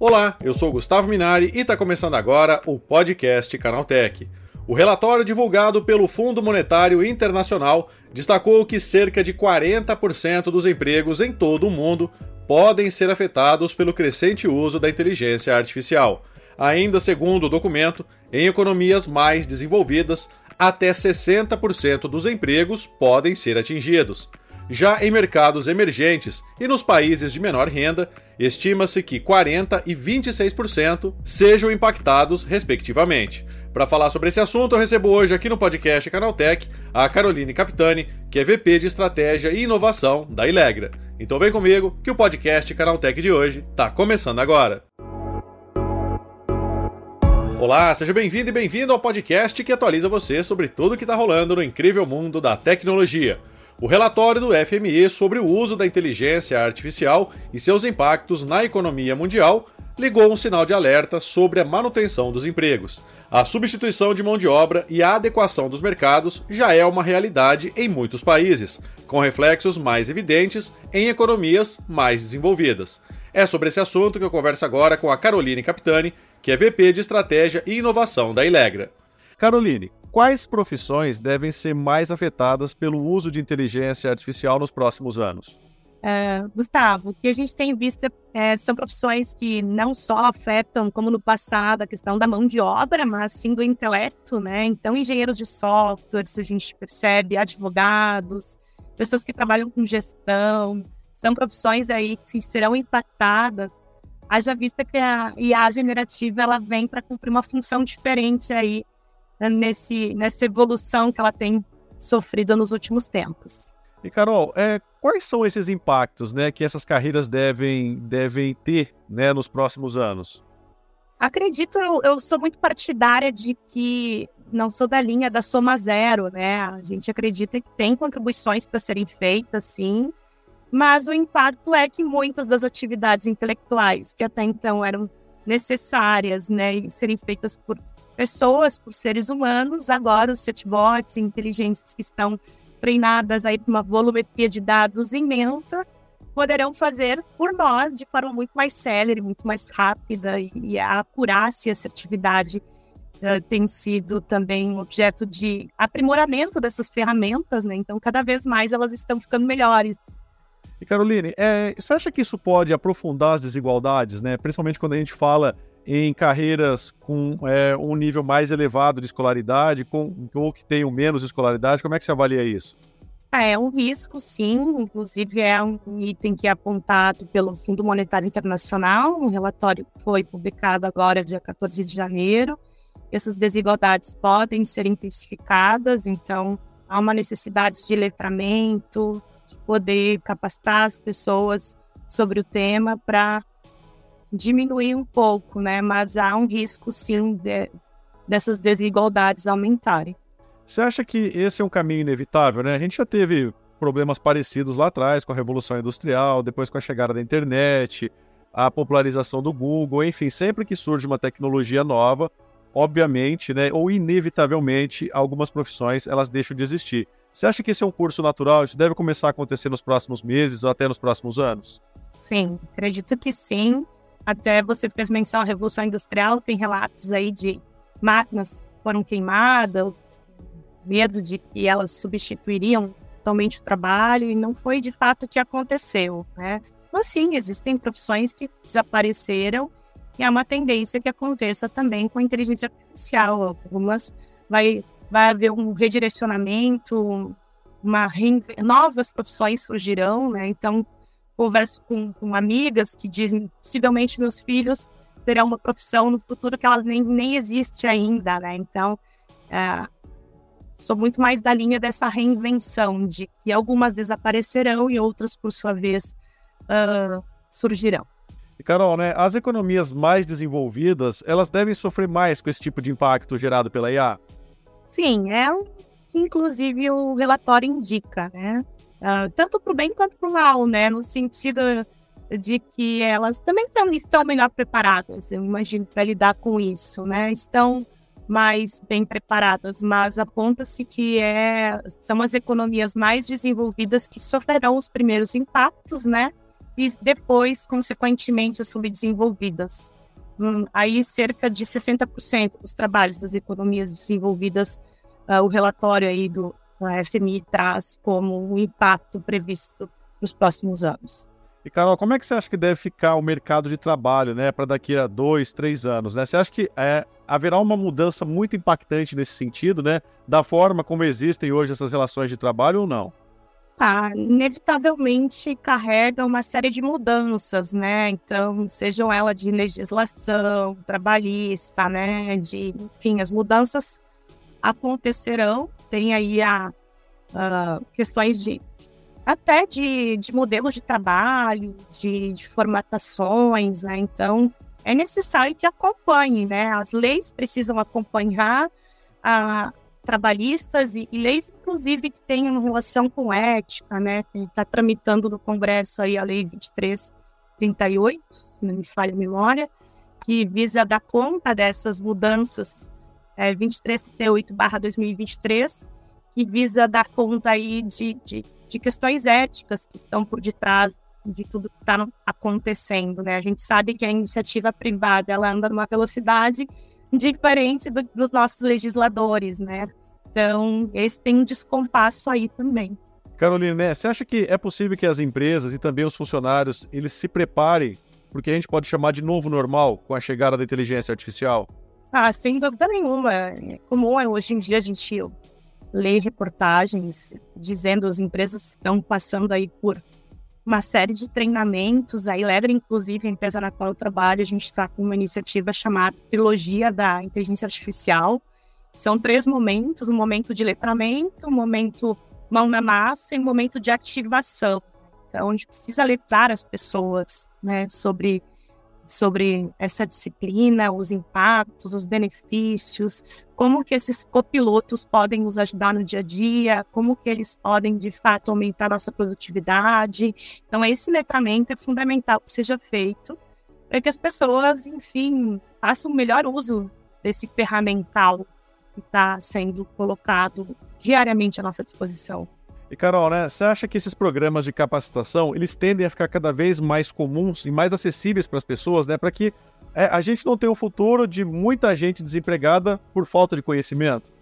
Olá, eu sou Gustavo Minari e está começando agora o podcast Canaltech. O relatório divulgado pelo Fundo Monetário Internacional destacou que cerca de 40% dos empregos em todo o mundo podem ser afetados pelo crescente uso da inteligência artificial. Ainda segundo o documento, em economias mais desenvolvidas, até 60% dos empregos podem ser atingidos. Já em mercados emergentes e nos países de menor renda, estima-se que 40% e 26% sejam impactados, respectivamente. Para falar sobre esse assunto, eu recebo hoje aqui no podcast Canaltech a Caroline Capitani, que é VP de Estratégia e Inovação da Ilegra. Então vem comigo que o podcast Canaltech de hoje está começando agora. Olá, seja bem-vindo e bem-vindo ao podcast que atualiza você sobre tudo o que está rolando no incrível mundo da tecnologia. O relatório do FMI sobre o uso da inteligência artificial e seus impactos na economia mundial ligou um sinal de alerta sobre a manutenção dos empregos. A substituição de mão de obra e a adequação dos mercados já é uma realidade em muitos países, com reflexos mais evidentes em economias mais desenvolvidas. É sobre esse assunto que eu converso agora com a Caroline Capitani, que é VP de Estratégia e Inovação da Ilegra. Caroline, quais profissões devem ser mais afetadas pelo uso de inteligência artificial nos próximos anos? É, Gustavo, o que a gente tem visto é, são profissões que não só afetam, como no passado, a questão da mão de obra, mas sim do intelecto, né? Então, engenheiros de software, se a gente percebe, advogados, pessoas que trabalham com gestão, são profissões aí que serão impactadas, haja vista que a IA generativa ela vem para cumprir uma função diferente aí né, nesse, nessa evolução que ela tem sofrido nos últimos tempos. E Carol, é, quais são esses impactos né, que essas carreiras devem, devem ter né, nos próximos anos? Acredito, eu, eu sou muito partidária de que não sou da linha da soma zero, né? A gente acredita que tem contribuições para serem feitas, sim, mas o impacto é que muitas das atividades intelectuais que até então eram necessárias, né, e serem feitas por pessoas, por seres humanos, agora os chatbots, inteligências que estão treinadas aí para uma volumetria de dados imensa, poderão fazer por nós de forma muito mais célere, muito mais rápida e, a acurácia e assertividade uh, tem sido também objeto de aprimoramento dessas ferramentas, né? Então, cada vez mais elas estão ficando melhores. E Caroline, é, você acha que isso pode aprofundar as desigualdades, né? Principalmente quando a gente fala em carreiras com é, um nível mais elevado de escolaridade, com, ou que tenham menos escolaridade? Como é que você avalia isso? É, é um risco, sim. Inclusive, é um item que é apontado pelo Fundo Monetário Internacional. Um relatório foi publicado agora, dia 14 de janeiro. Essas desigualdades podem ser intensificadas, então há uma necessidade de letramento, poder capacitar as pessoas sobre o tema para diminuir um pouco, né? Mas há um risco, sim, de, dessas desigualdades aumentarem. Você acha que esse é um caminho inevitável, né? A gente já teve problemas parecidos lá atrás com a Revolução Industrial, depois com a chegada da internet, a popularização do Google, enfim, sempre que surge uma tecnologia nova, obviamente, né, ou inevitavelmente, algumas profissões elas deixam de existir. Você acha que esse é um curso natural? Isso deve começar a acontecer nos próximos meses ou até nos próximos anos? Sim, acredito que sim. Até você fez menção à Revolução Industrial, tem relatos aí de máquinas foram queimadas, medo de que elas substituiriam totalmente o trabalho, e não foi de fato o que aconteceu, né? Mas sim, existem profissões que desapareceram e é uma tendência que aconteça também com a inteligência artificial. Algumas vai, vai haver um redirecionamento, uma novas profissões surgirão, né? Então, converso com, com amigas que dizem possivelmente meus filhos terão uma profissão no futuro que elas nem, nem existe ainda, né? Então, é, sou muito mais da linha dessa reinvenção, de que algumas desaparecerão e outras, por sua vez, uh, surgirão. E Carol, né, as economias mais desenvolvidas, elas devem sofrer mais com esse tipo de impacto gerado pela IA? Sim, é o que inclusive o relatório indica, né? uh, tanto para o bem quanto para o mal, né? No sentido de que elas também estão, estão melhor preparadas, eu imagino, para lidar com isso, né? Estão mais bem preparadas, mas aponta-se que é, são as economias mais desenvolvidas que sofrerão os primeiros impactos, né? E depois, consequentemente, as subdesenvolvidas. Hum, aí, cerca de 60% dos trabalhos das economias desenvolvidas, uh, o relatório aí do FMI traz como um impacto previsto nos próximos anos. E Carol, como é que você acha que deve ficar o mercado de trabalho, né, para daqui a dois, três anos, né? Você acha que é, haverá uma mudança muito impactante nesse sentido, né, da forma como existem hoje essas relações de trabalho ou não? Ah, inevitavelmente carrega uma série de mudanças, né? Então, sejam elas de legislação trabalhista, né? De, enfim, as mudanças acontecerão. Tem aí a, a questões de até de, de modelos de trabalho, de, de formatações, né? Então, é necessário que acompanhe, né? As leis precisam acompanhar a trabalhistas e, e leis, inclusive, que tenham relação com ética, né? Está tramitando no Congresso aí a Lei 2338, se não me falha a memória, que visa dar conta dessas mudanças é, 2338/2023, que visa dar conta aí de, de de questões éticas que estão por detrás de tudo que está acontecendo, né? A gente sabe que a iniciativa privada ela anda numa velocidade diferente do, dos nossos legisladores, né? Então, esse tem um descompasso aí também. Carolina, né, você acha que é possível que as empresas e também os funcionários eles se preparem porque a gente pode chamar de novo normal com a chegada da inteligência artificial? Ah, sem dúvida nenhuma. É comum hoje em dia a gente ler reportagens dizendo as empresas estão passando aí por uma série de treinamentos. Aí, Lever, inclusive, a empresa na qual eu trabalho, a gente está com uma iniciativa chamada Trilogia da Inteligência Artificial. São três momentos: um momento de letramento, um momento mão na massa e um momento de ativação. Então, a gente precisa letrar as pessoas né, sobre sobre essa disciplina, os impactos, os benefícios, como que esses copilotos podem nos ajudar no dia a dia, como que eles podem, de fato, aumentar nossa produtividade. Então, esse letramento é fundamental que seja feito para que as pessoas, enfim, façam o melhor uso desse ferramental que está sendo colocado diariamente à nossa disposição. E Carol, né, você acha que esses programas de capacitação, eles tendem a ficar cada vez mais comuns e mais acessíveis para as pessoas, né, para que é, a gente não tenha um futuro de muita gente desempregada por falta de conhecimento?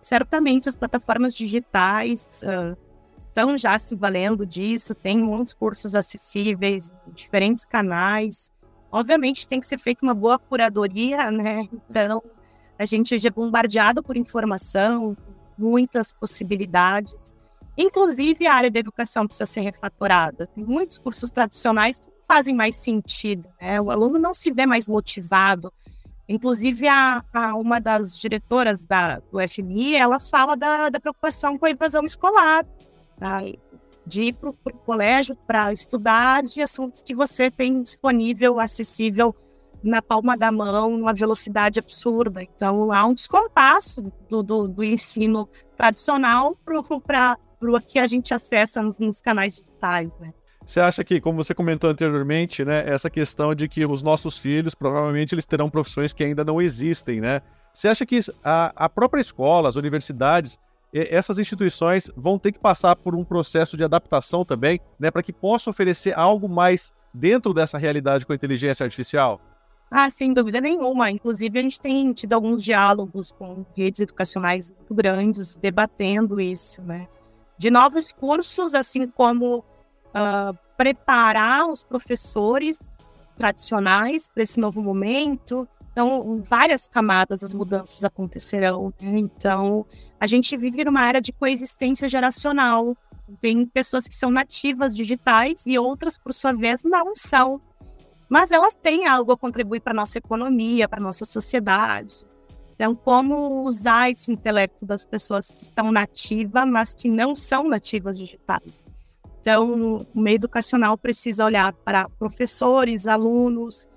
Certamente as plataformas digitais uh, estão já se valendo disso, tem muitos cursos acessíveis, diferentes canais. Obviamente tem que ser feita uma boa curadoria, né? Então a gente é bombardeado por informação, muitas possibilidades. Inclusive, a área da educação precisa ser refatorada. Tem muitos cursos tradicionais que não fazem mais sentido. Né? O aluno não se vê mais motivado. Inclusive, a, a uma das diretoras da, do FMI, ela fala da, da preocupação com a evasão escolar, tá? de ir para o colégio para estudar de assuntos que você tem disponível, acessível na palma da mão, numa velocidade absurda. Então, há um descompasso do, do, do ensino tradicional para o que a gente acessa nos, nos canais digitais, né? Você acha que, como você comentou anteriormente, né, essa questão de que os nossos filhos provavelmente eles terão profissões que ainda não existem, né? Você acha que a, a própria escola, as universidades, essas instituições vão ter que passar por um processo de adaptação também, né, para que possam oferecer algo mais dentro dessa realidade com a inteligência artificial? Ah, sem dúvida nenhuma. Inclusive, a gente tem tido alguns diálogos com redes educacionais muito grandes debatendo isso, né? De novos cursos, assim como uh, preparar os professores tradicionais para esse novo momento. Então, várias camadas as mudanças acontecerão. Né? Então, a gente vive numa era de coexistência geracional. Tem pessoas que são nativas digitais e outras, por sua vez, não são mas elas têm algo a contribuir para a nossa economia, para a nossa sociedade. Então, como usar esse intelecto das pessoas que estão nativas, mas que não são nativas digitais. Então, o meio educacional precisa olhar para professores, alunos,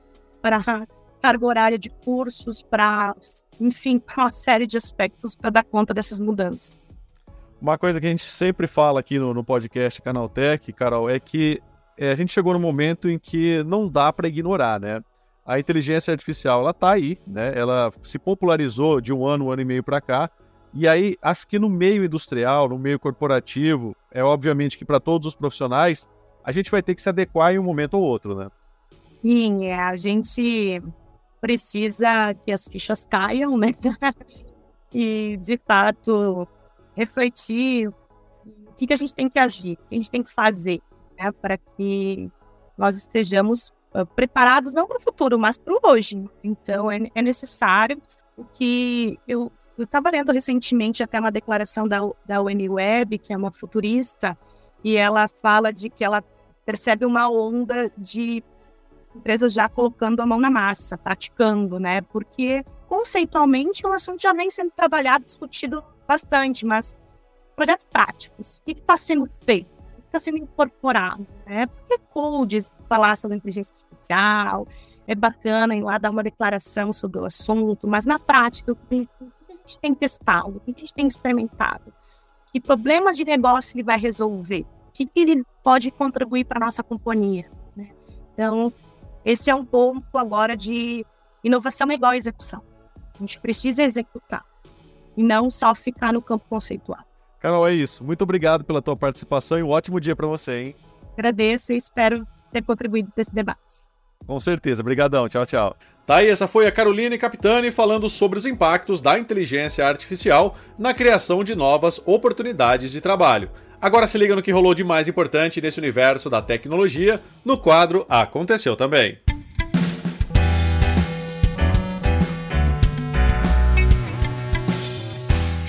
para carga horária de cursos, para, enfim, para uma série de aspectos para dar conta dessas mudanças. Uma coisa que a gente sempre fala aqui no, no podcast Canaltech, Carol, é que é, a gente chegou no momento em que não dá para ignorar, né? a inteligência artificial ela está aí, né? Ela se popularizou de um ano, um ano e meio para cá. E aí, acho que no meio industrial, no meio corporativo, é obviamente que para todos os profissionais, a gente vai ter que se adequar em um momento ou outro, né? Sim, é, a gente precisa que as fichas caiam, né? e, de fato, refletir o que, que a gente tem que agir, o que a gente tem que fazer, né? Para que nós estejamos uh, preparados não para o futuro, mas para o hoje. Então, é, é necessário o que eu estava lendo recentemente até uma declaração da, da Web, que é uma futurista, e ela fala de que ela percebe uma onda de empresas já colocando a mão na massa, praticando, né? Porque conceitualmente o assunto já vem sendo trabalhado, discutido bastante, mas projetos práticos, o que está sendo feito? Está sendo incorporado? Né? Porque codes falar sobre inteligência artificial, é bacana ir lá dar uma declaração sobre o assunto, mas na prática, o que a gente tem testado, o que a gente tem experimentado? Que problemas de negócio ele vai resolver? O que ele pode contribuir para a nossa companhia? Né? Então, esse é um ponto agora de inovação é igual a execução. A gente precisa executar e não só ficar no campo conceitual. Carol, é isso. Muito obrigado pela tua participação e um ótimo dia para você, hein? Agradeço e espero ter contribuído nesse debate. Com certeza. Obrigadão. Tchau, tchau. Tá aí, essa foi a Caroline Capitani falando sobre os impactos da inteligência artificial na criação de novas oportunidades de trabalho. Agora se liga no que rolou de mais importante nesse universo da tecnologia no quadro Aconteceu Também.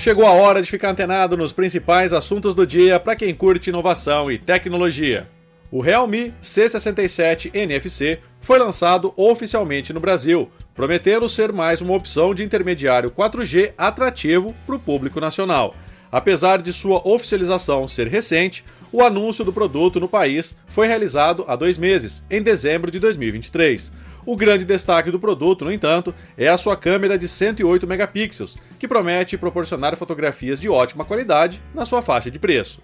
Chegou a hora de ficar antenado nos principais assuntos do dia para quem curte inovação e tecnologia. O Realme C67 NFC foi lançado oficialmente no Brasil, prometendo ser mais uma opção de intermediário 4G atrativo para o público nacional. Apesar de sua oficialização ser recente, o anúncio do produto no país foi realizado há dois meses, em dezembro de 2023. O grande destaque do produto, no entanto, é a sua câmera de 108 megapixels, que promete proporcionar fotografias de ótima qualidade na sua faixa de preço.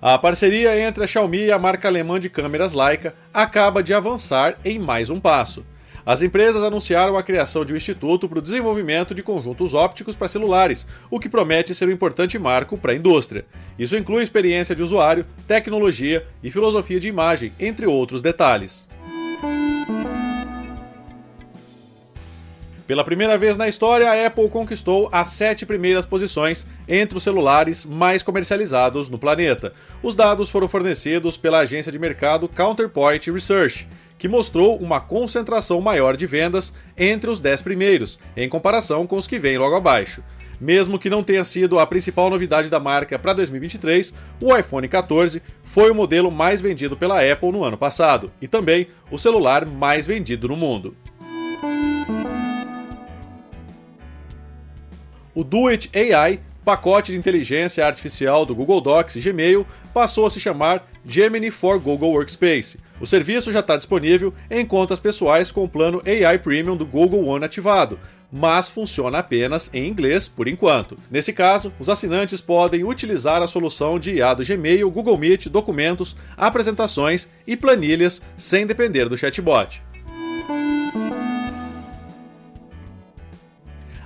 A parceria entre a Xiaomi e a marca alemã de câmeras Leica acaba de avançar em mais um passo. As empresas anunciaram a criação de um instituto para o desenvolvimento de conjuntos ópticos para celulares, o que promete ser um importante marco para a indústria. Isso inclui experiência de usuário, tecnologia e filosofia de imagem, entre outros detalhes. Pela primeira vez na história, a Apple conquistou as sete primeiras posições entre os celulares mais comercializados no planeta. Os dados foram fornecidos pela agência de mercado Counterpoint Research que mostrou uma concentração maior de vendas entre os 10 primeiros, em comparação com os que vêm logo abaixo. Mesmo que não tenha sido a principal novidade da marca para 2023, o iPhone 14 foi o modelo mais vendido pela Apple no ano passado e também o celular mais vendido no mundo. O Do It AI pacote de inteligência artificial do Google Docs e Gmail passou a se chamar Gemini for Google Workspace. O serviço já está disponível em contas pessoais com o plano AI Premium do Google One ativado, mas funciona apenas em inglês por enquanto. Nesse caso, os assinantes podem utilizar a solução de IA do Gmail, Google Meet, documentos, apresentações e planilhas sem depender do chatbot.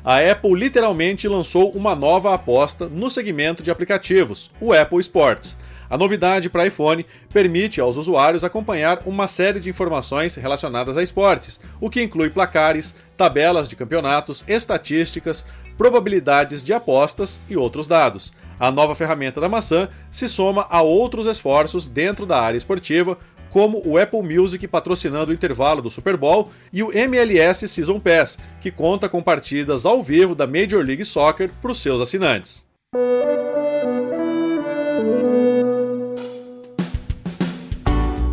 A Apple literalmente lançou uma nova aposta no segmento de aplicativos, o Apple Sports. A novidade para iPhone permite aos usuários acompanhar uma série de informações relacionadas a esportes, o que inclui placares, tabelas de campeonatos, estatísticas, probabilidades de apostas e outros dados. A nova ferramenta da maçã se soma a outros esforços dentro da área esportiva, como o Apple Music patrocinando o intervalo do Super Bowl e o MLS Season Pass, que conta com partidas ao vivo da Major League Soccer para os seus assinantes.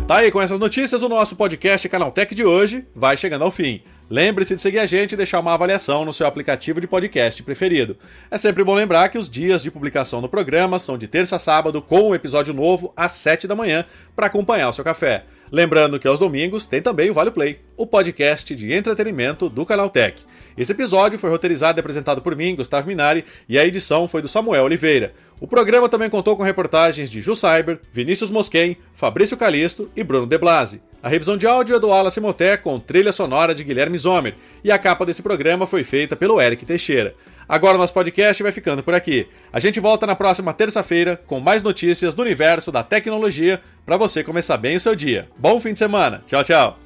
Tá aí com essas notícias, o nosso podcast Canaltech de hoje vai chegando ao fim. Lembre-se de seguir a gente e deixar uma avaliação no seu aplicativo de podcast preferido. É sempre bom lembrar que os dias de publicação do programa são de terça a sábado, com um episódio novo às 7 da manhã, para acompanhar o seu café. Lembrando que aos domingos tem também o Vale Play, o podcast de entretenimento do Canal Tech. Esse episódio foi roteirizado e apresentado por mim, Gustavo Minari, e a edição foi do Samuel Oliveira. O programa também contou com reportagens de Ju Cyber, Vinícius Mosquen, Fabrício Calisto e Bruno De Blasi. A revisão de áudio é do Wallace Moté com trilha sonora de Guilherme Zomer, e a capa desse programa foi feita pelo Eric Teixeira. Agora o nosso podcast vai ficando por aqui. A gente volta na próxima terça-feira com mais notícias do universo da tecnologia para você começar bem o seu dia. Bom fim de semana. Tchau, tchau.